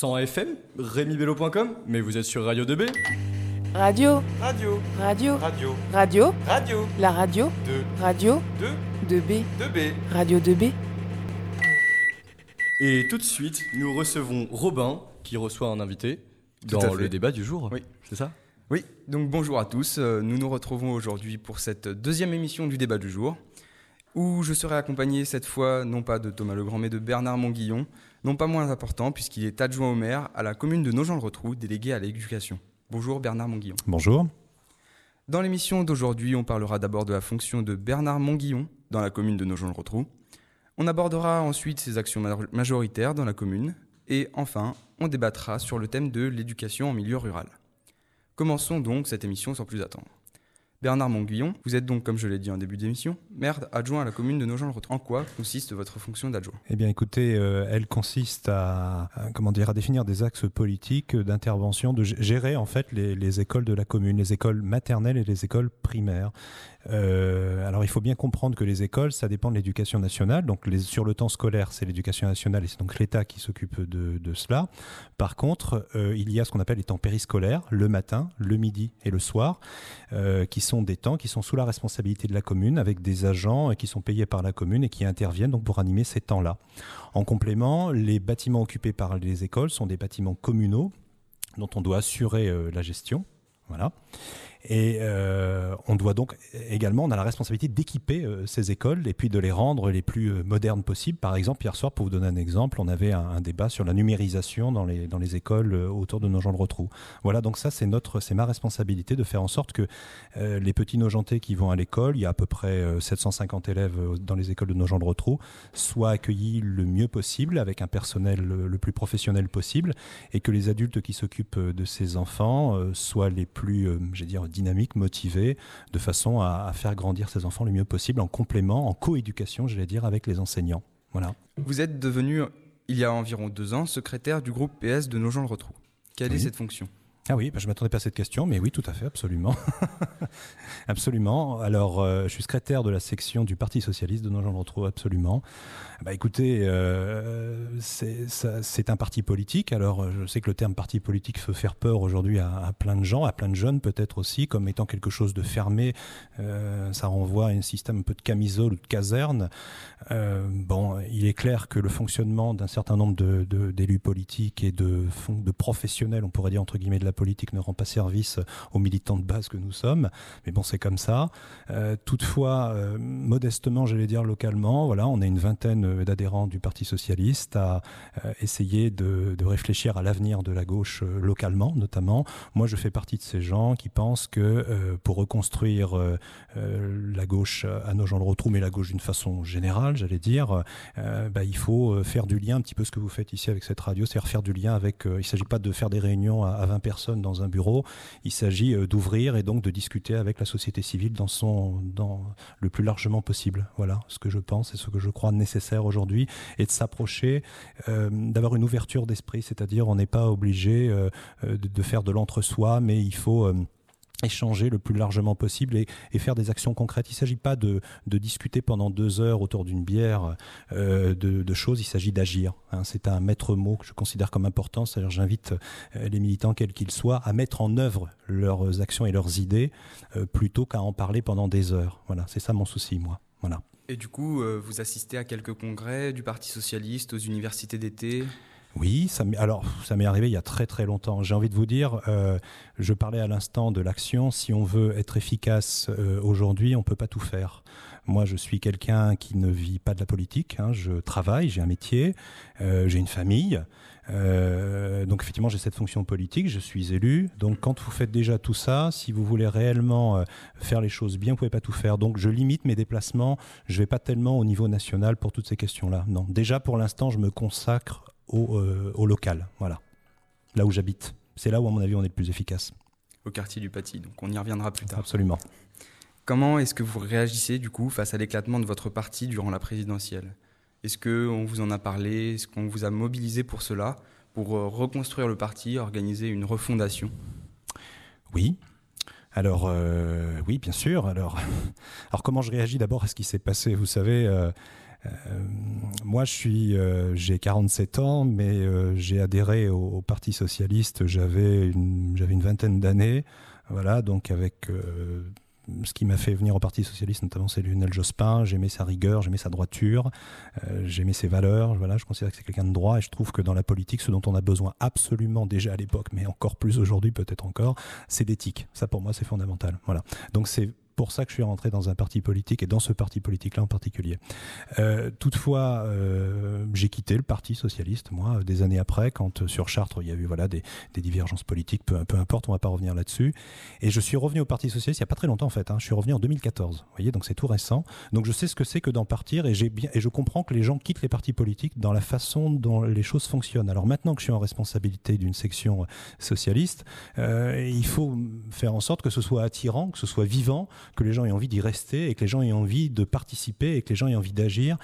100 FM, rémibello.com, mais vous êtes sur Radio 2B Radio, Radio, radio, radio, radio, radio, la radio, 2, radio, 2, 2B, 2B. radio 2B. Et tout de suite, nous recevons Robin, qui reçoit un invité Tout dans le débat du jour. Oui. C'est ça? Oui, donc bonjour à tous. Euh, Nous nous retrouvons aujourd'hui pour cette deuxième émission du débat du jour, où je serai accompagné cette fois non pas de Thomas Legrand, mais de Bernard Monguillon, non pas moins important puisqu'il est adjoint au maire à la commune de Nogent-le-Rotrou, délégué à l'éducation. Bonjour Bernard Monguillon. Bonjour. Dans l'émission d'aujourd'hui, on parlera d'abord de la fonction de Bernard Monguillon dans la commune de Nogent-le-Rotrou. On abordera ensuite ses actions ma- majoritaires dans la commune. Et enfin, on débattra sur le thème de l'éducation en milieu rural. Commençons donc cette émission sans plus attendre. Bernard Monguillon, vous êtes donc, comme je l'ai dit en début d'émission, maire adjoint à la commune de Nogent-le-Rotrou. En quoi consiste votre fonction d'adjoint? Eh bien, écoutez, euh, elle consiste à, comment dire, à définir des axes politiques d'intervention, de gérer en fait les écoles de la commune, les écoles maternelles et les écoles primaires. Euh, alors, il faut bien comprendre que les écoles, ça dépend de l'éducation nationale. Donc, sur le temps scolaire, c'est l'éducation nationale et c'est donc l'État qui s'occupe de, cela. Par contre, euh, il y a ce qu'on appelle les temps périscolaires, le matin, le midi et le soir, euh, qui sont des temps qui sont sous la responsabilité de la commune, avec des agents qui sont payés par la commune et qui interviennent donc pour animer ces temps-là. En complément, les bâtiments occupés par les écoles sont des bâtiments communaux dont on doit assurer la gestion. Voilà. Et euh, on doit donc également, on a la responsabilité d'équiper euh, ces écoles et puis de les rendre les plus euh, modernes possibles. Par exemple, hier soir, pour vous donner un exemple, on avait un, débat sur la numérisation dans les, écoles autour de retrou. Voilà, donc ça, c'est ma responsabilité de faire en sorte que les petits nojentais qui vont à l'école, il y a à peu près euh, 750 élèves dans les écoles de retrou, soient accueillis le mieux possible avec un personnel le plus professionnel possible et que les adultes qui s'occupent de ces enfants soient les plus, j'ai dire, dynamiques, motivés, de façon à, à faire grandir ces enfants le mieux possible en complément, en coéducation, j'allais dire, avec les enseignants. Voilà. Vous êtes devenu, il y a environ deux ans, secrétaire du groupe PS de Nogent-le-Rotrou. Quelle est cette fonction? Ah oui, bah, je m'attendais pas à cette question, mais oui, tout à fait, absolument. absolument. Alors, euh, je suis secrétaire de la section du Parti Socialiste de absolument. Bah, écoutez, euh, c'est un parti politique. Alors, euh, je sais que le terme parti politique peut faire peur aujourd'hui à, plein de gens, à plein de jeunes peut-être aussi, comme étant quelque chose de fermé. Ça renvoie à un système un peu de camisole ou de caserne. Bon, il est clair que le fonctionnement d'un certain nombre de- de- d'élus politiques et de, de professionnels, on pourrait dire entre guillemets, de la politique ne rend pas service aux militants de base que nous sommes. Mais bon, c'est comme ça. Euh, toutefois, euh, modestement, j'allais dire localement, voilà, on a une vingtaine euh, d'adhérents du Parti socialiste à essayer de, réfléchir à l'avenir de la gauche localement, notamment. Moi, je fais partie de ces gens qui pensent que pour reconstruire la gauche à nos gens le retrouvent, mais la gauche d'une façon générale, j'allais dire, bah, il faut faire du lien, un petit peu ce que vous faites ici avec cette radio, c'est-à-dire faire du lien avec. il ne s'agit pas de faire des réunions à, à 20 personnes dans un bureau, il s'agit euh, d'ouvrir et donc de discuter avec la société civile dans son, dans le plus largement possible. Voilà ce que je pense et ce que je crois nécessaire aujourd'hui, et de s'approcher, euh, d'avoir une ouverture d'esprit, c'est-à-dire on n'est pas obligé euh, de, faire de l'entre-soi, mais il faut échanger le plus largement possible et, faire des actions concrètes. Il ne s'agit pas de, discuter pendant deux heures autour d'une bière euh, de, choses, il s'agit d'agir. hein. C'est un maître mot que je considère comme important, c'est-à-dire j'invite euh, les militants, quels qu'ils soient, à mettre en œuvre leurs actions et leurs idées euh, plutôt qu'à en parler pendant des heures. Voilà, c'est ça mon souci, moi. Voilà. Et du coup, vous assistez à quelques congrès du Parti Socialiste, aux universités d'été? Oui, alors ça m'est arrivé il y a très très longtemps. J'ai envie de vous dire, euh, je parlais à l'instant de l'action. Si on veut être efficace euh, aujourd'hui, on peut pas tout faire. Moi, je suis quelqu'un qui ne vit pas de la politique. hein. Je travaille, j'ai un métier, euh, j'ai une famille. Donc effectivement, j'ai cette fonction politique, je suis élu. Donc quand vous faites déjà tout ça, si vous voulez réellement faire les choses bien, vous pouvez pas tout faire. Donc je limite mes déplacements. Je vais pas tellement au niveau national pour toutes ces questions-là. Non, déjà pour l'instant, je me consacre au, euh, au local. Voilà, là où j'habite. C'est là où à mon avis on est le plus efficace. au quartier du Paty. Donc on y reviendra plus tard. Absolument. Comment est-ce que vous réagissez du coup face à l'éclatement de votre parti durant la présidentielle? Est-ce qu'on vous en a parlé? Est-ce qu'on vous a mobilisé pour cela Pour euh, reconstruire le parti, organiser une refondation? Oui. Alors, euh, oui, bien sûr. Alors, alors comment je réagis d'abord à ce qui s'est passé? Vous savez, euh, moi, je suis, j'ai 47 ans, mais j'ai adhéré au, Parti socialiste. J'avais une, j'avais une vingtaine d'années. Voilà, donc avec ce qui m'a fait venir au Parti socialiste, notamment, c'est Lionel Jospin. J'aimais sa rigueur, j'aimais sa droiture, euh, j'aimais ses valeurs. Voilà, je considère que c'est quelqu'un de droit et je trouve que dans la politique, ce dont on a besoin absolument déjà à l'époque, mais encore plus aujourd'hui, peut-être encore, c'est d'éthique. Ça, pour moi, c'est fondamental. Voilà. Donc, c'est pour ça que je suis rentré dans un parti politique et dans ce parti politique-là en particulier. Euh, toutefois, euh, j'ai quitté le Parti socialiste, moi, des années après, quand euh, sur Chartres, il y a eu voilà, des, des divergences politiques, peu, peu importe, on ne va pas revenir là-dessus. Et je suis revenu au Parti socialiste il n'y a pas très longtemps, en fait. Hein. Je suis revenu en 2014, vous voyez, donc c'est tout récent. Donc je sais ce que c'est que d'en partir et, bien, et je comprends que les gens quittent les partis politiques dans la façon dont les choses fonctionnent. Alors maintenant que je suis en responsabilité d'une section socialiste, euh, il faut faire en sorte que ce soit attirant, que ce soit vivant, que les gens aient envie d'y rester et que les gens aient envie de participer et que les gens aient envie d'agir.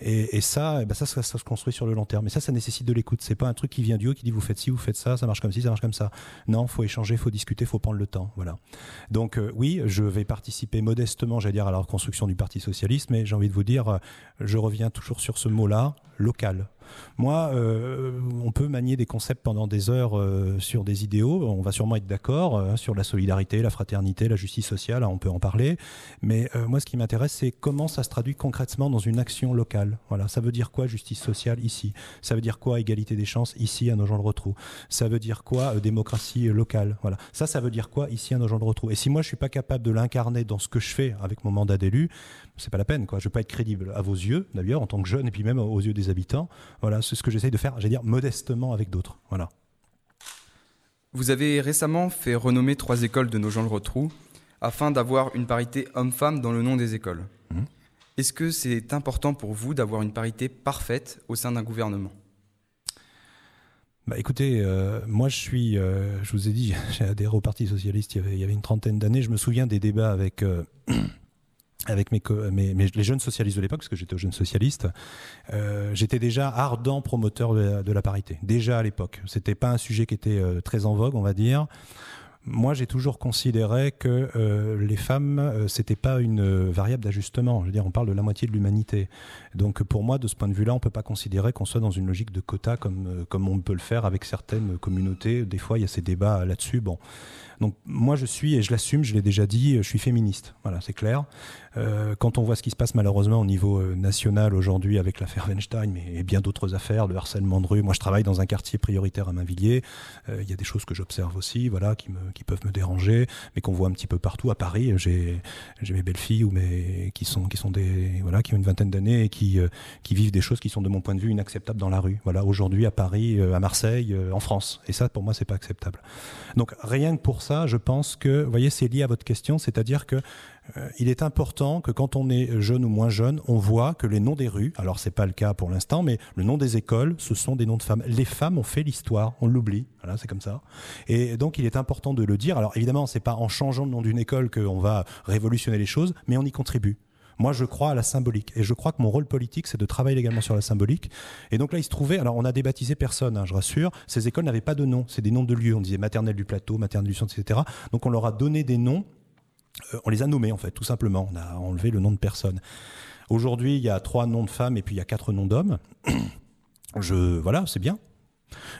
Et, ça, eh ben ça, ça, se construit sur le long terme. Mais ça, ça nécessite de l'écoute. C'est pas un truc qui vient du haut qui dit vous faites ci, vous faites ça, ça marche comme ci, ça marche comme ça. Non, faut échanger, faut discuter, faut prendre le temps. Voilà. Donc euh, oui, je vais participer modestement, j'allais dire, à la reconstruction du Parti socialiste, mais j'ai envie de vous dire, euh, je reviens toujours sur ce mot-là, local. Moi, euh, on peut manier des concepts pendant des heures euh, sur des idéaux. On va sûrement être d'accord euh, sur la solidarité, la fraternité, la justice sociale. On peut en parler. Mais moi, ce qui m'intéresse, c'est comment ça se traduit concrètement dans une action locale. Voilà. Ça veut dire quoi justice sociale ici? Ça veut dire quoi égalité des chances ici à Nogent-le-Rotrou? Ça veut dire quoi démocratie locale? Voilà. Ça, ça veut dire quoi ici à Nogent-le-Rotrou? Et si moi, je suis pas capable de l'incarner dans ce que je fais avec mon mandat d'élu, c'est pas la peine. Quoi. Je veux pas être crédible à vos yeux, d'ailleurs, en tant que jeune, et puis même aux yeux des habitants. Voilà, c'est ce que j'essaye de faire, j'allais dire, modestement avec d'autres. Voilà. Vous avez récemment fait renommer trois écoles de nos gens le retrou afin d'avoir une parité homme-femme dans le nom des écoles. Mmh. Est-ce que c'est important pour vous d'avoir une parité parfaite au sein d'un gouvernement? Bah écoutez, euh, moi je suis, euh, je vous ai dit, j'ai adhéré au Parti socialiste il y avait, il y avait une trentaine d'années. Je me souviens des débats avec euh, avec les jeunes socialistes de l'époque, parce que j'étais jeune socialiste, euh, j'étais déjà ardent promoteur de la, parité. Déjà à l'époque, c'était pas un sujet qui était euh, très en vogue, on va dire. Moi, j'ai toujours considéré que euh, les femmes, euh, c'était pas une variable d'ajustement. Je veux dire, on parle de la moitié de l'humanité. Donc, pour moi, de ce point de vue-là, on peut pas considérer qu'on soit dans une logique de quota comme comme on peut le faire avec certaines communautés. Des fois, il y a ces débats là-dessus. Bon, donc moi je suis, et je l'assume, je l'ai déjà dit, je suis féministe. Voilà, c'est clair. Euh, quand on voit ce qui se passe malheureusement au niveau euh, national aujourd'hui avec l'affaire Weinstein, mais et bien d'autres affaires, le harcèlement de rue. Moi je travaille dans un quartier prioritaire à Mainvilliers. Euh, il y a des choses que j'observe aussi, voilà, qui, peuvent me déranger, mais qu'on voit un petit peu partout. À Paris, j'ai mes belles filles ou mes qui sont qui sont des voilà qui ont une vingtaine d'années et qui qui vivent des choses qui sont de mon point de vue inacceptables dans la rue. Voilà, aujourd'hui à Paris, à Marseille, en France. Et ça pour moi c'est pas acceptable. Donc rien que pour ça je pense que, vous voyez, c'est lié à votre question, c'est-à-dire que euh, il est important que quand on est jeune ou moins jeune, on voit que les noms des rues, alors c'est pas le cas pour l'instant, mais le nom des écoles, ce sont des noms de femmes. Les femmes ont fait l'histoire, on l'oublie, voilà, c'est comme ça. Et donc il est important de le dire. Alors évidemment, c'est pas en changeant le nom d'une école qu'on va révolutionner les choses, mais on y contribue. Moi, je crois à la symbolique. Et je crois que mon rôle politique, c'est de travailler également sur la symbolique. Et donc là, il se trouvait, alors on a débaptisé personne, hein, je rassure. Ces écoles n'avaient pas de nom. C'est des noms de lieux. On disait maternelle du plateau, maternelle du centre, etc. Donc on leur a donné des noms. Euh, on les a nommés, en fait, tout simplement. On a enlevé le nom de personne. Aujourd'hui, il y a trois noms de femmes et puis il y a quatre noms d'hommes. Voilà, c'est bien.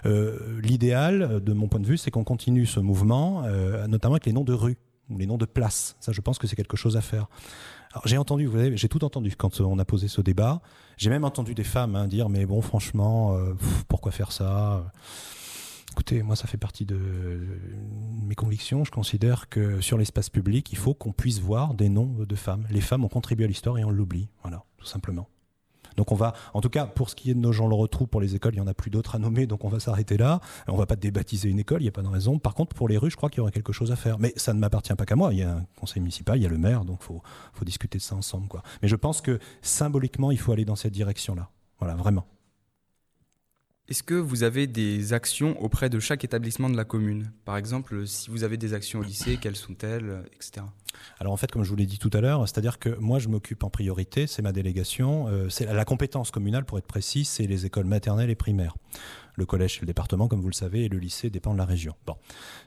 Euh, l'idéal, de mon point de vue, c'est qu'on continue ce mouvement, euh, notamment avec les noms de rues ou les noms de places. Ça, je pense que c'est quelque chose à faire j'ai entendu, vous savez, j'ai tout entendu quand on a posé ce débat. J'ai même entendu des femmes hein, dire, mais bon, franchement, euh, pourquoi faire ça? Écoutez, moi, ça fait partie de mes convictions. Je considère que sur l'espace public, il faut qu'on puisse voir des noms de femmes. Les femmes ont contribué à l'histoire et on l'oublie. Voilà, tout simplement. Donc on va, en tout cas, pour ce qui est de nos gens le retrouvent pour les écoles, il y en a plus d'autres à nommer, donc on va s'arrêter là. On va pas débaptiser une école, il n'y a pas de raison. Par contre, pour les rues, je crois qu'il y aurait quelque chose à faire. Mais ça ne m'appartient pas qu'à moi. Il y a un conseil municipal, il y a le maire, donc faut, faut discuter de ça ensemble. Mais je pense que symboliquement, il faut aller dans cette direction-là. Voilà, vraiment. Est-ce que vous avez des actions auprès de chaque établissement de la commune? Par exemple, si vous avez des actions au lycée, quelles sont-elles, etc. Alors en fait, comme je vous l'ai dit tout à l'heure, c'est-à-dire que moi je m'occupe en priorité, c'est ma délégation, euh, c'est la compétence communale pour être précis, c'est les écoles maternelles et primaires. Le collège, c'est le département, comme vous le savez, et le lycée dépend de la région. Bon.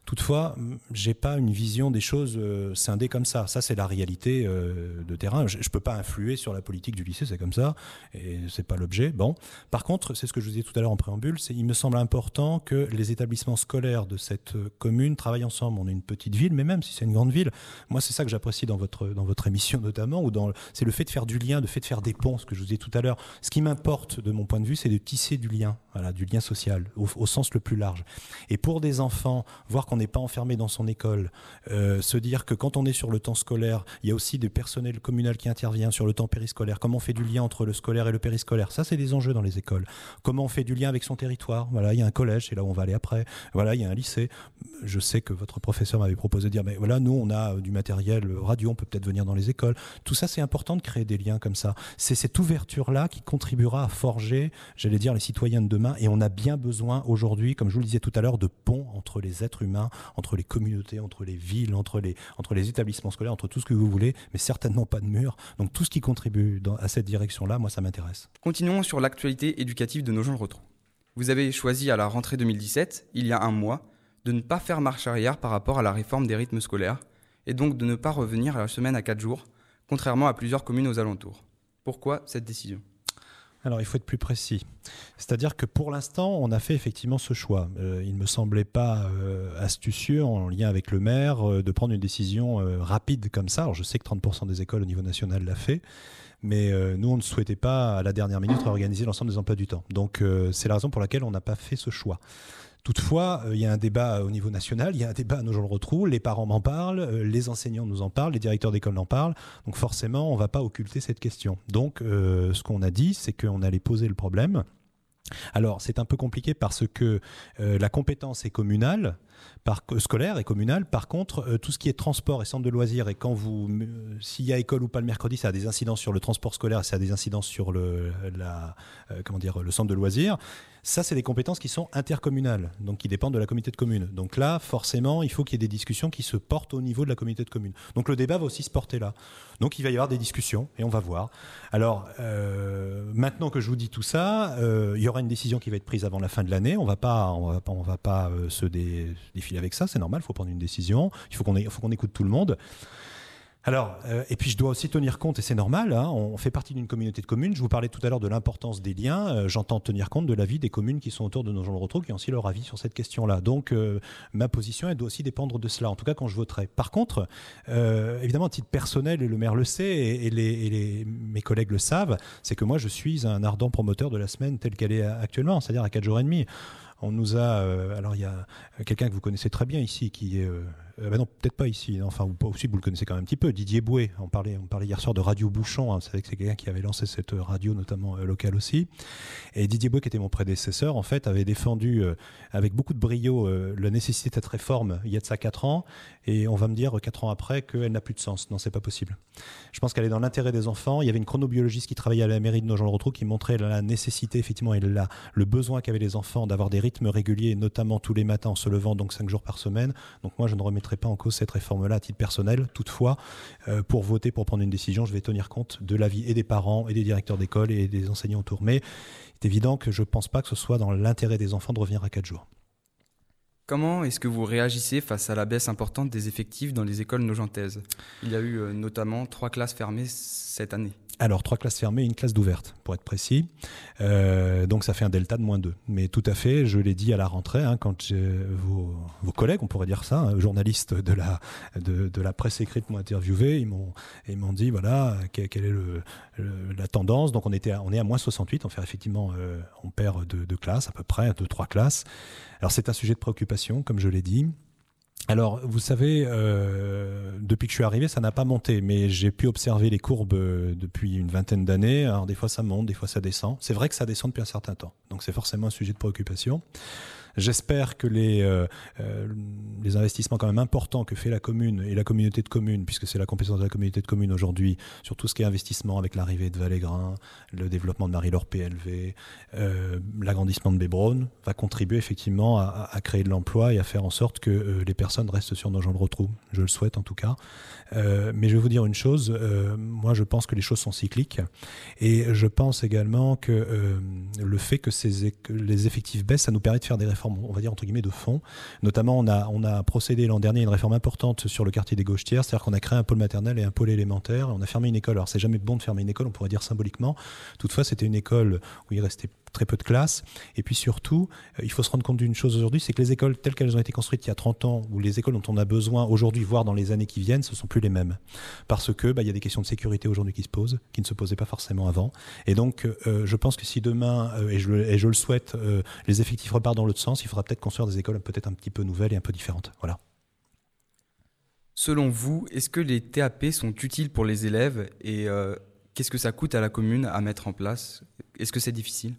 Toutefois, j'ai pas une vision des choses euh, scindées comme ça. Ça, c'est la réalité euh, de terrain. Je, ne peux pas influer sur la politique du lycée, c'est comme ça, et c'est pas l'objet. Bon. Par contre, c'est ce que je vous disais tout à l'heure en préambule, c'est il me semble important que les établissements scolaires de cette euh, commune travaillent ensemble. On est une petite ville, mais même si c'est une grande ville, moi, c'est ça que j'apprécie dans votre dans votre émission notamment, ou dans c'est le fait de faire du lien, le fait de faire des ponts, ce que je vous disais tout à l'heure. Ce qui m'importe de mon point de vue, c'est de tisser du lien, voilà, du lien social au, sens le plus large. Et pour des enfants, voir qu'on n'est pas enfermé dans son école, euh, se dire que quand on est sur le temps scolaire, il y a aussi des personnels communal qui intervient sur le temps périscolaire. Comment on fait du lien entre le scolaire et le périscolaire Ça, c'est des enjeux dans les écoles. Comment on fait du lien avec son territoire Voilà, il y a un collège, c'est là où on va aller après. Voilà, il y a un lycée. Je sais que votre professeur m'avait proposé de dire, mais voilà, nous, on a du matériel radio, on peut peut-être venir dans les écoles. Tout ça, c'est important de créer des liens comme ça. C'est cette ouverture-là qui contribuera à forger, j'allais dire, les citoyens de demain. Et on a bien besoin aujourd'hui, comme je vous le disais tout à l'heure, de ponts entre les êtres humains, entre les communautés, entre les villes, entre les, établissements scolaires, entre tout ce que vous voulez, mais certainement pas de murs. Donc tout ce qui contribue à cette direction-là, moi, ça m'intéresse. Continuons sur l'actualité éducative de nos gens de Vous avez choisi à la rentrée 2017, il y a un mois, de ne pas faire marche arrière par rapport à la réforme des rythmes scolaires, et donc de ne pas revenir à la semaine à 4 jours, contrairement à plusieurs communes aux alentours. Pourquoi cette décision? Alors il faut être plus précis. C'est-à-dire que pour l'instant, on a fait effectivement ce choix. Euh, il ne me semblait pas euh, astucieux en lien avec le maire euh, de prendre une décision rapide comme ça. Je sais que 30% des écoles au niveau national l'a fait, mais nous, on ne souhaitait pas à la dernière minute réorganiser l'ensemble des emplois du temps. Donc c'est la raison pour laquelle on n'a pas fait ce choix. Toutefois, euh, il y a un débat au niveau national, il y a un débat nos gens le retrouvent, les parents m'en parlent, euh, les enseignants nous en parlent, les directeurs d'école en parlent. Donc forcément, on ne va pas occulter cette question. Donc euh, ce qu'on a dit, c'est qu'on allait poser le problème. Alors c'est un peu compliqué parce que la compétence est communale, par, scolaire et communale. Par contre, tout ce qui est transport et centre de loisirs, et quand vous, s'il y a école ou pas le mercredi, ça a des incidences sur le transport scolaire, et ça a des incidences sur dire, le centre de loisirs. Ça, c'est des compétences qui sont intercommunales, donc qui dépendent de la communauté de communes. Donc là, forcément, il faut qu'il y ait des discussions qui se portent au niveau de la communauté de communes. Donc le débat va aussi se porter là. Donc il va y avoir des discussions et on va voir. Alors euh, maintenant que je vous dis tout ça, euh, il y aura une décision qui va être prise avant la fin de l'année. On va pas, on va pas, euh, se défiler avec ça. C'est normal. Il faut prendre une décision. Il faut qu'on, écoute tout le monde. Alors, euh, et puis je dois aussi tenir compte, et c'est normal, hein, on fait partie d'une communauté de communes. Je vous parlais tout à l'heure de l'importance des liens. Euh, j'entends tenir compte de l'avis des communes qui sont autour de nos gens de retrouve, qui ont aussi leur avis sur cette question-là. Donc, euh, ma position, elle doit aussi dépendre de cela, en tout cas quand je voterai. Par contre, évidemment, à titre personnel, et le maire le sait, et, mes collègues le savent, c'est que moi, je suis un ardent promoteur de la semaine telle qu'elle est actuellement, c'est-à-dire à 4 jours et demi. On nous a, alors il y a quelqu'un que vous connaissez très bien ici, qui est euh, bah non, peut-être pas ici. Enfin, vous, aussi, vous le connaissez quand même un petit peu. Didier Bouet, on parlait, on parlait hier soir de Radio Bouchon. Hein, c'est quelqu'un qui avait lancé cette radio, notamment euh, locale aussi. Et Didier Bouet, qui était mon prédécesseur, en fait, avait défendu euh, avec beaucoup de brio la nécessité de cette réforme il y a de ça 4 ans. Et on va me dire 4 ans après qu'elle n'a plus de sens. Non, c'est pas possible. Je pense qu'elle est dans l'intérêt des enfants. Il y avait une chronobiologiste qui travaillait à la mairie de Nogent-le-Rotrou qui montrait la nécessité, effectivement, et le besoin qu'avaient les enfants d'avoir des rythmes réguliers, notamment tous les matins en se levant, donc 5 jours par semaine. Donc moi, je ne remettrai pas en cause cette réforme réforme-là à titre personnel. Toutefois, euh, pour voter, pour prendre une décision, je vais tenir compte de l'avis et des parents et des directeurs d'école et des enseignants autour. Mais c'est évident que je ne pense pas que ce soit dans l'intérêt des enfants de revenir à 4 jours. Comment est-ce que vous réagissez face à la baisse importante des effectifs dans les écoles nogentaises? Il y a eu euh, notamment trois classes fermées cette année. Alors, trois classes fermées et une classe d'ouverte, pour être précis. Euh, donc, ça fait un delta de moins 2. Mais tout à fait, je l'ai dit à la rentrée, hein, quand vos, collègues, on pourrait dire ça, hein, journalistes de la, de, de, la presse écrite m'ont interviewé, ils m'ont, dit, voilà, quelle, est le, la tendance. Donc, on, était on est à moins 68, on fait effectivement, euh, on perd deux, deux classes, à peu près, deux, trois classes. Alors, c'est un sujet de préoccupation, comme je l'ai dit. Alors, vous savez, euh, depuis que je suis arrivé, ça n'a pas monté, mais j'ai pu observer les courbes euh, depuis une vingtaine d'années. Alors, des fois ça monte, des fois ça descend. C'est vrai que ça descend depuis un certain temps, donc c'est forcément un sujet de préoccupation. J'espère que les, euh, euh, les investissements quand même importants que fait la commune et la communauté de communes, puisque c'est la compétence de la communauté de communes aujourd'hui, sur tout ce qui est investissement avec l'arrivée de Valais-Grain, le développement de Marie-Laure PLV, euh, l'agrandissement de Bébron, va contribuer effectivement à, créer de l'emploi et à faire en sorte que les personnes restent sur nos gens de retrouve. Je le souhaite en tout cas. Mais je vais vous dire une chose, moi je pense que les choses sont cycliques et je pense également que le fait que, que les effectifs baissent, ça nous permet de faire des réformes, on va dire entre guillemets, de fond. Notamment, on a, procédé l'an dernier à une réforme importante sur le quartier des Gauchetières, c'est-à-dire qu'on a créé un pôle maternel et un pôle élémentaire, on a fermé une école. Alors c'est jamais bon de fermer une école, on pourrait dire symboliquement. Toutefois, c'était une école où il restait très peu de classes. Et puis surtout, euh, il faut se rendre compte d'une chose aujourd'hui, c'est que les écoles telles qu'elles ont été construites il y a 30 ans, ou les écoles dont on a besoin aujourd'hui, voire dans les années qui viennent, ce sont plus les mêmes. Parce que bah, il y a des questions de sécurité aujourd'hui qui se posent, qui ne se posaient pas forcément avant. Et donc, euh, je pense que si demain, euh, et, je, le souhaite, euh, les effectifs repartent dans l'autre sens, il faudra peut-être construire des écoles peut-être un petit peu nouvelles et un peu différentes. Voilà. Selon vous, est-ce que les TAP sont utiles pour les élèves et euh, qu'est-ce que ça coûte à la commune à mettre en place? Est-ce que c'est difficile?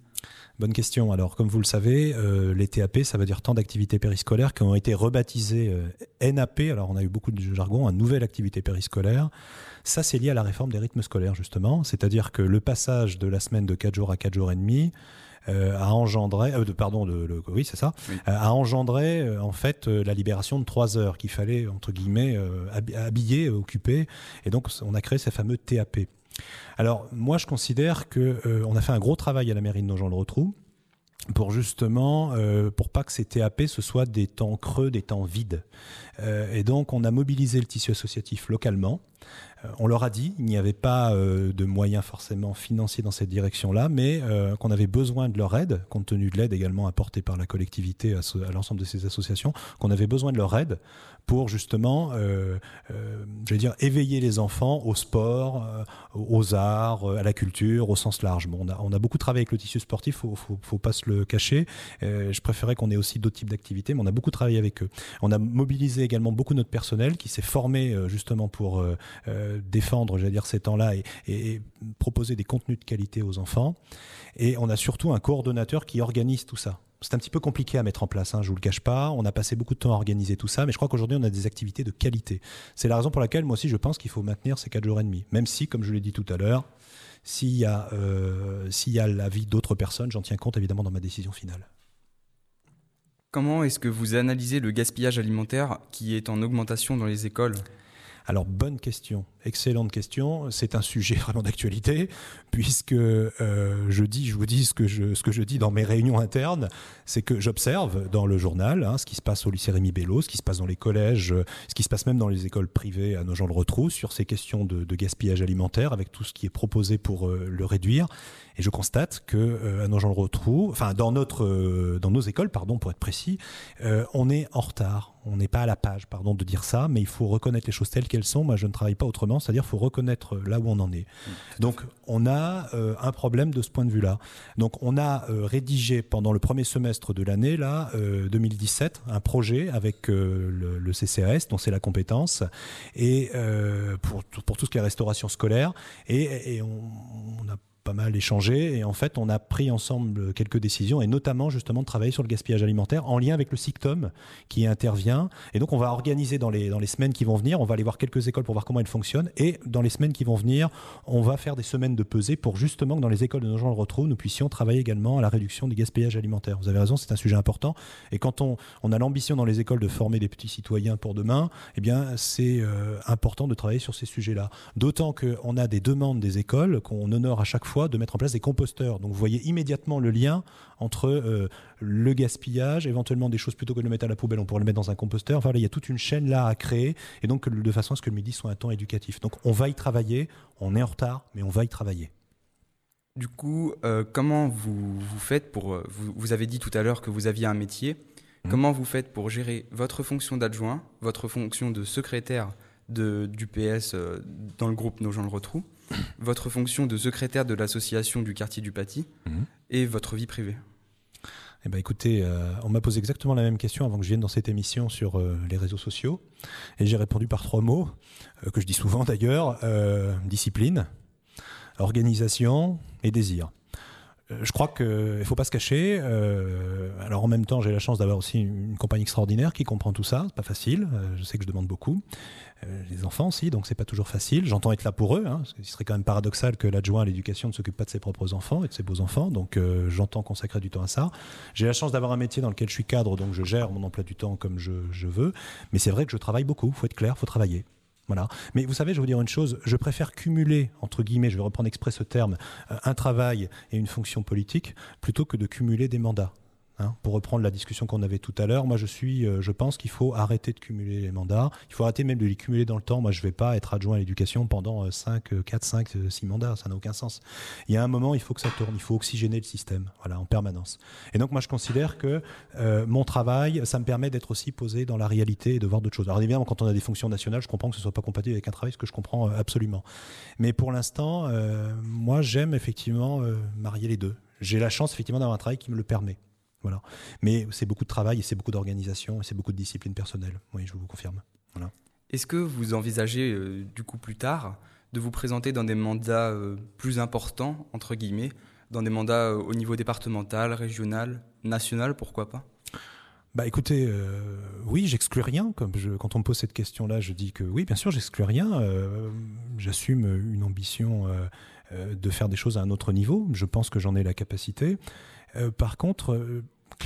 Bonne question. Alors, comme vous le savez, euh, les TAP, ça veut dire temps d'activité périscolaire, qui ont été rebaptisés euh, NAP. Alors, on a eu beaucoup de jargon, une nouvelle activité périscolaire. Ça, c'est lié à la réforme des rythmes scolaires, justement. C'est-à-dire que le passage de la semaine de 4 jours à 4 jours et demi euh, a engendré, euh, de, pardon, de, le, oui, c'est ça, oui. euh, a engendré en fait la libération de 3 heures qu'il fallait, entre guillemets, habiller, occuper. Et donc, on a créé ces fameux TAP. Alors moi je considère que euh, on a fait un gros travail à la mairie de Nogent-le-Rotrou pour justement euh, pour pas que ces TAP ce soit des temps creux, des temps vides. Euh, et donc on a mobilisé le tissu associatif localement. On leur a dit il n'y avait pas de moyens forcément financiers dans cette direction-là, mais qu'on avait besoin de leur aide, compte tenu de l'aide également apportée par la collectivité à l'ensemble de ces associations, qu'on avait besoin de leur aide pour justement, euh, euh, je vais dire, éveiller les enfants au sport, euh, aux arts, à la culture, au sens large. Bon, on, a, on a beaucoup travaillé avec le tissu sportif, faut, faut, faut pas se le cacher. Euh, je préférais qu'on ait aussi d'autres types d'activités, mais on a beaucoup travaillé avec eux. On a mobilisé également beaucoup notre personnel qui s'est formé euh, justement pour euh, défendre, j'allais dire, ces temps-là et, et, et proposer des contenus de qualité aux enfants. Et on a surtout un coordonnateur qui organise tout ça c'est un petit peu compliqué à mettre en place, hein, je vous le cache pas. On a passé beaucoup de temps à organiser tout ça, mais je crois qu'aujourd'hui on a des activités de qualité. C'est la raison pour laquelle moi aussi je pense qu'il faut maintenir ces 4 jours et demi. Même si, comme je l'ai dit tout à l'heure, s'il y a, euh, s'il y a l'avis d'autres personnes, j'en tiens compte évidemment dans ma décision finale. Comment est-ce que vous analysez le gaspillage alimentaire qui est en augmentation dans les écoles? Alors, bonne question, excellente question. C'est un sujet vraiment d'actualité, puisque euh, je dis, je vous dis ce que je, ce que je dis dans mes réunions internes, c'est que j'observe dans le journal hein, ce qui se passe au lycée Rémi Bello, ce qui se passe dans les collèges, ce qui se passe même dans les écoles privées à nos gens le retrouvent sur ces questions de, gaspillage alimentaire, avec tout ce qui est proposé pour euh, le réduire. Et je constate que euh, à nos gens le retrouvent, enfin dans notre, dans nos écoles, pardon, pour être précis, on est en retard. On n'est pas à la page, pardon de dire ça, mais il faut reconnaître les choses telles qu'elles sont. Moi, je ne travaille pas autrement, c'est-à-dire faut reconnaître là où on en est. Mmh. Donc, on a euh, un problème de ce point de vue-là. Donc, on a euh, rédigé pendant le premier semestre de l'année là, euh, 2017, un projet avec euh, le, le, CCAS, dont c'est la compétence, et euh, pour, pour tout ce qui est restauration scolaire, et, et on, on a pas mal échangé. Et en fait on a pris ensemble quelques décisions et notamment justement de travailler sur le gaspillage alimentaire en lien avec le SICTOM qui intervient. Et donc on va organiser dans les, dans les semaines qui vont venir, on va aller voir quelques écoles pour voir comment elles fonctionnent. Et dans les semaines qui vont venir on va faire des semaines de pesée pour justement que dans les écoles de nos gens le retrouvent nous puissions travailler également à la réduction du gaspillage alimentaire. Vous avez raison c'est un sujet important. Et quand on, on a l'ambition dans les écoles de former des petits citoyens pour demain eh bien c'est euh, important de travailler sur ces sujets là. D'autant qu'on a des demandes des écoles qu'on honore à chaque fois de mettre en place des composteurs. Donc vous voyez immédiatement le lien entre euh, le gaspillage, éventuellement des choses plutôt que de le mettre à la poubelle, on pourrait le mettre dans un composteur. Enfin, là, il y a toute une chaîne là à créer et donc de façon à ce que le midi soit un temps éducatif. Donc on va y travailler, on est en retard, mais on va y travailler. Du coup, euh, comment vous, vous faites pour... euh, Vous, vous avez dit tout à l'heure que vous aviez un métier. Mmh. Comment vous faites pour gérer votre fonction d'adjoint, votre fonction de secrétaire de, du PS euh, dans le groupe Nos gens le retrouvent votre fonction de secrétaire de l'association du quartier du Paty mmh. et votre vie privée eh ben, écoutez, euh, on m'a posé exactement la même question avant que je vienne dans cette émission sur euh, les réseaux sociaux. Et j'ai répondu par trois mots, euh, que je dis souvent d'ailleurs, discipline, organisation et désir. Euh, je crois qu'il ne faut pas se cacher. Euh, alors en même temps, j'ai la chance d'avoir aussi une, compagnie extraordinaire qui comprend tout ça. C'est pas facile. Euh, je sais que je demande beaucoup. les enfants aussi, donc c'est pas toujours facile. J'entends être là pour eux. Hein, parce qu'il serait quand même paradoxal que l'adjoint à l'éducation ne s'occupe pas de ses propres enfants et de ses beaux enfants. Donc j'entends consacrer du temps à ça. J'ai la chance d'avoir un métier dans lequel je suis cadre, donc je gère mon emploi du temps comme je, je veux. Mais c'est vrai que je travaille beaucoup. Faut être clair, faut travailler. Voilà. Mais vous savez, je vais vous dire une chose, je préfère cumuler, entre guillemets, je vais reprendre exprès ce terme, euh, un travail et une fonction politique, plutôt que de cumuler des mandats. Hein, pour reprendre la discussion qu'on avait tout à l'heure, moi je suis, euh, je pense qu'il faut arrêter de cumuler les mandats. Il faut arrêter même de les cumuler dans le temps. Moi je ne vais pas être adjoint à l'éducation pendant 5, 4, 5, 6 mandats. Ça n'a aucun sens. Il y a un moment, il faut que ça tourne. Il faut oxygéner le système, voilà, en permanence. Et donc moi je considère que euh, mon travail, ça me permet d'être aussi posé dans la réalité et de voir d'autres choses. Alors évidemment, quand on a des fonctions nationales, je comprends que ce soit pas compatible avec un travail, ce que je comprends euh, absolument. Mais pour l'instant, moi j'aime effectivement marier les deux. J'ai la chance effectivement d'avoir un travail qui me le permet. Voilà. Mais c'est beaucoup de travail et c'est beaucoup d'organisation et c'est beaucoup de discipline personnelle. Oui, je vous confirme. Voilà. Est-ce que vous envisagez, euh, du coup, plus tard, de vous présenter dans des mandats euh, plus importants, entre guillemets, dans des mandats euh, au niveau départemental, régional, national, pourquoi pas? Bah écoutez, oui, j'exclus rien. Comme je, quand on me pose cette question-là, je dis que oui, bien sûr, j'exclus rien. J'assume une ambition de faire des choses à un autre niveau. Je pense que j'en ai la capacité. par contre,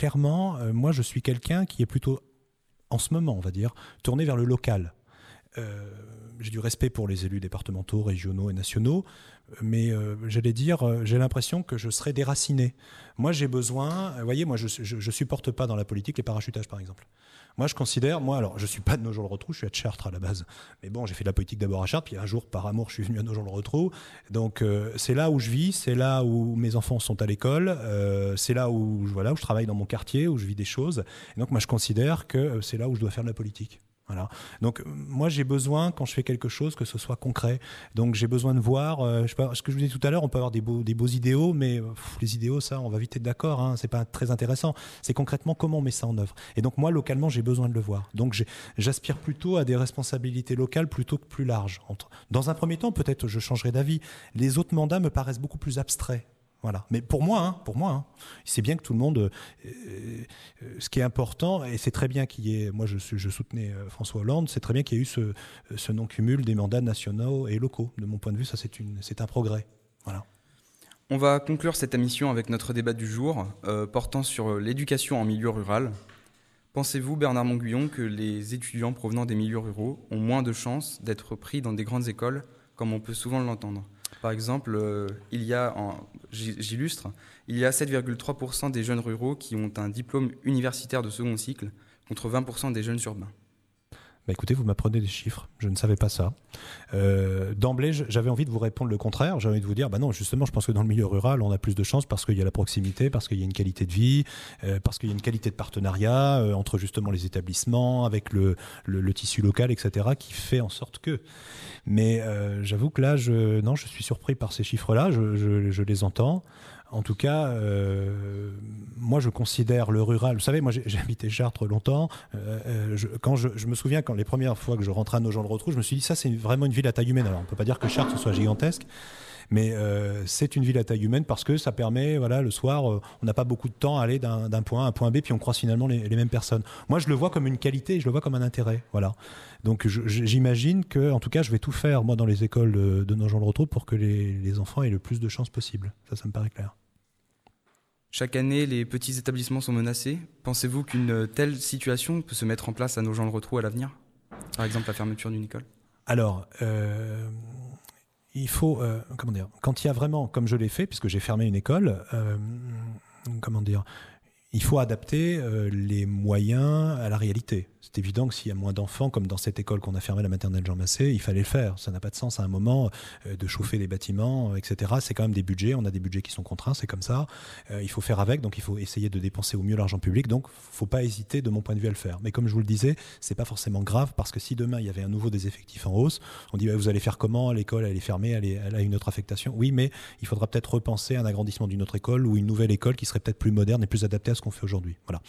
clairement, euh, moi, je suis quelqu'un qui est plutôt, en ce moment, on va dire, tourné vers le local. Euh, j'ai du respect pour les élus départementaux, régionaux et nationaux, mais euh, j'allais dire, j'ai l'impression que je serais déraciné. Moi, j'ai besoin, vous voyez, moi, je ne supporte pas dans la politique les parachutages, par exemple. Moi, je considère, moi, alors, je suis pas de Nogent-le-Rotrou, je suis à Chartres à la base. Mais bon, j'ai fait de la politique d'abord à Chartres, puis un jour, par amour, je suis venu à Nogent-le-Rotrou. Donc, euh, c'est là où je vis, c'est là où mes enfants sont à l'école, euh, c'est là où, voilà, où je travaille dans mon quartier, où je vis des choses. Et donc, moi, je considère que euh, c'est là où je dois faire de la politique. Donc moi j'ai besoin quand je fais quelque chose que ce soit concret. Donc j'ai besoin de voir. Euh, ce que je vous disais tout à l'heure, on peut avoir des beaux, des beaux idéaux, mais les idéaux, ça, on va vite être d'accord. Hein, c'est pas très intéressant. C'est concrètement comment on met ça en œuvre. Et donc moi localement, j'ai besoin de le voir. Donc j'aspire plutôt à des responsabilités locales plutôt que plus larges. Dans un premier temps, peut-être je changerai d'avis. Les autres mandats me paraissent beaucoup plus abstraits. Voilà. Mais pour moi, hein, pour moi, hein, c'est bien que tout le monde. Euh, euh, ce qui est important, et c'est très bien qu'il y ait. Moi, je, soutenais euh, François Hollande. C'est très bien qu'il y ait eu ce, ce non-cumul des mandats nationaux et locaux. De mon point de vue, ça c'est un progrès. Voilà. On va conclure cette émission avec notre débat du jour portant sur l'éducation en milieu rural. Pensez-vous, Bernard Monguillon, que les étudiants provenant des milieux ruraux ont moins de chances d'être pris dans des grandes écoles, comme on peut souvent l'entendre? Par exemple, il y a j'illustre, il y a 7,3% des jeunes ruraux qui ont un diplôme universitaire de second cycle, contre 20% des jeunes urbains. Bah écoutez, vous m'apprenez des chiffres, je ne savais pas ça. Euh, D'emblée, j'avais envie de vous répondre le contraire, j'avais envie de vous dire, bah non, justement, je pense que dans le milieu rural, on a plus de chances parce qu'il y a la proximité, parce qu'il y a une qualité de vie, euh, parce qu'il y a une qualité de partenariat euh, entre justement les établissements, avec le, tissu local, etc., qui fait en sorte que. Mais j'avoue que là, je, non, je suis surpris par ces chiffres-là, je les entends. En tout cas, euh, moi je considère le rural. Vous savez, moi j'ai habité Chartres longtemps. Euh, euh, je, quand je, me souviens quand les premières fois que je rentrais à Nogent-le-Rotrou, je me suis dit ça c'est vraiment une ville à taille humaine. Alors on peut pas dire que Chartres soit gigantesque, mais c'est une ville à taille humaine parce que ça permet, voilà, le soir, on n'a pas beaucoup de temps à aller d'un point A à un point B, puis on croise finalement les, les, mêmes personnes. Moi je le vois comme une qualité, je le vois comme un intérêt, voilà. Donc j'imagine que, en tout cas, je vais tout faire moi dans les écoles de, de Nogent-le-Rotrou pour que les, les enfants aient le plus de chances possible. Ça, ça me paraît clair. Chaque année, les petits établissements sont menacés. Pensez-vous qu'une telle situation peut se mettre en place à nos gens le retrou à l'avenir? Par exemple, la fermeture d'une école? Alors, euh, il faut, euh, comment dire, quand il y a vraiment, comme je l'ai fait, puisque j'ai fermé une école, euh, comment dire, il faut adapter les moyens à la réalité. C'est évident que s'il y a moins d'enfants, comme dans cette école qu'on a fermée, la maternelle Jean Massé, il fallait le faire. Ça n'a pas de sens à un moment euh, de chauffer les bâtiments, etc. C'est quand même des budgets. On a des budgets qui sont contraints, c'est comme ça. Euh, il faut faire avec, donc il faut essayer de dépenser au mieux l'argent public. Donc, faut pas hésiter, de mon point de vue, à le faire. Mais comme je vous le disais, c'est pas forcément grave parce que si demain il y avait un nouveau des effectifs en hausse, on dit vous allez faire comment L'école elle est fermée, elle, elle a une autre affectation? Oui, mais il faudra peut-être repenser un agrandissement d'une autre école ou une nouvelle école qui serait peut-être plus moderne et plus adaptée à ce qu'on fait aujourd'hui. Voilà.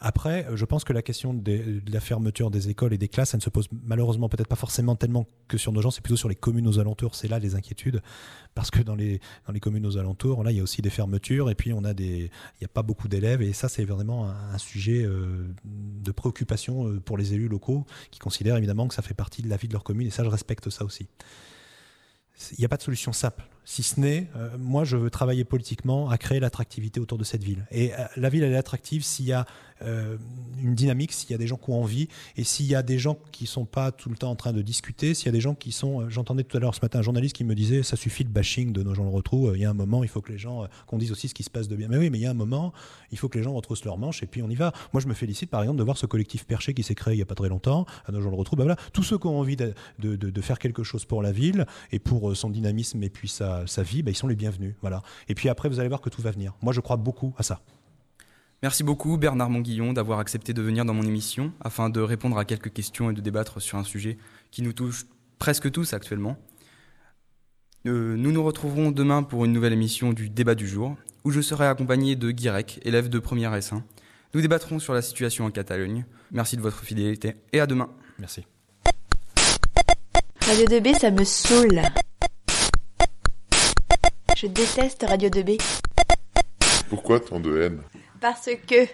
Après, je pense que la question de la fermeture des écoles et des classes, ça ne se pose malheureusement peut-être pas forcément tellement que sur nos gens, c'est plutôt sur les communes aux alentours. C'est là les inquiétudes, parce que dans les, dans les communes aux alentours, là, il y a aussi des fermetures, et puis on a des, il n'y a pas beaucoup d'élèves, et ça, c'est vraiment un, sujet euh, de préoccupation euh, pour les élus locaux, qui considèrent évidemment que ça fait partie de la vie de leur commune, et ça, je respecte ça aussi. Il n'y a pas de solution simple si ce n'est, euh, moi, je veux travailler politiquement à créer l'attractivité autour de cette ville. Et euh, la ville, elle est attractive s'il y a euh, une dynamique, s'il y a des gens qui ont envie, et s'il y a des gens qui sont pas tout le temps en train de discuter, s'il y a des gens qui sont... J'entendais tout à l'heure ce matin un journaliste qui me disait, ça suffit le bashing de nos gens le retrouvent, il y a un moment, il faut que les gens... qu'on dise aussi ce qui se passe de bien. Mais oui, mais il y a un moment, il faut que les gens retroussent leurs manches, et puis on y va. Moi, je me félicite, par exemple, de voir ce collectif perché qui s'est créé il y a pas très longtemps, à nos gens le retrouvent. Ben voilà, tous ceux qui ont envie de, de, de, faire quelque chose pour la ville, et pour son dynamisme, et puis sa, sa vie, ben ils sont les bienvenus. Voilà. Et puis après, vous allez voir que tout va venir. Moi, je crois beaucoup à ça. Merci beaucoup Bernard Monguillon d'avoir accepté de venir dans mon émission afin de répondre à quelques questions et de débattre sur un sujet qui nous touche presque tous actuellement. Euh, nous nous retrouverons demain pour une nouvelle émission du débat du jour où je serai accompagné de Guirec, élève de première S1. Nous débattrons sur la situation en Catalogne. Merci de votre fidélité et à demain. Merci. Radio 2B, ça me saoule. Je déteste Radio 2B. Pourquoi tant de haine? Parce que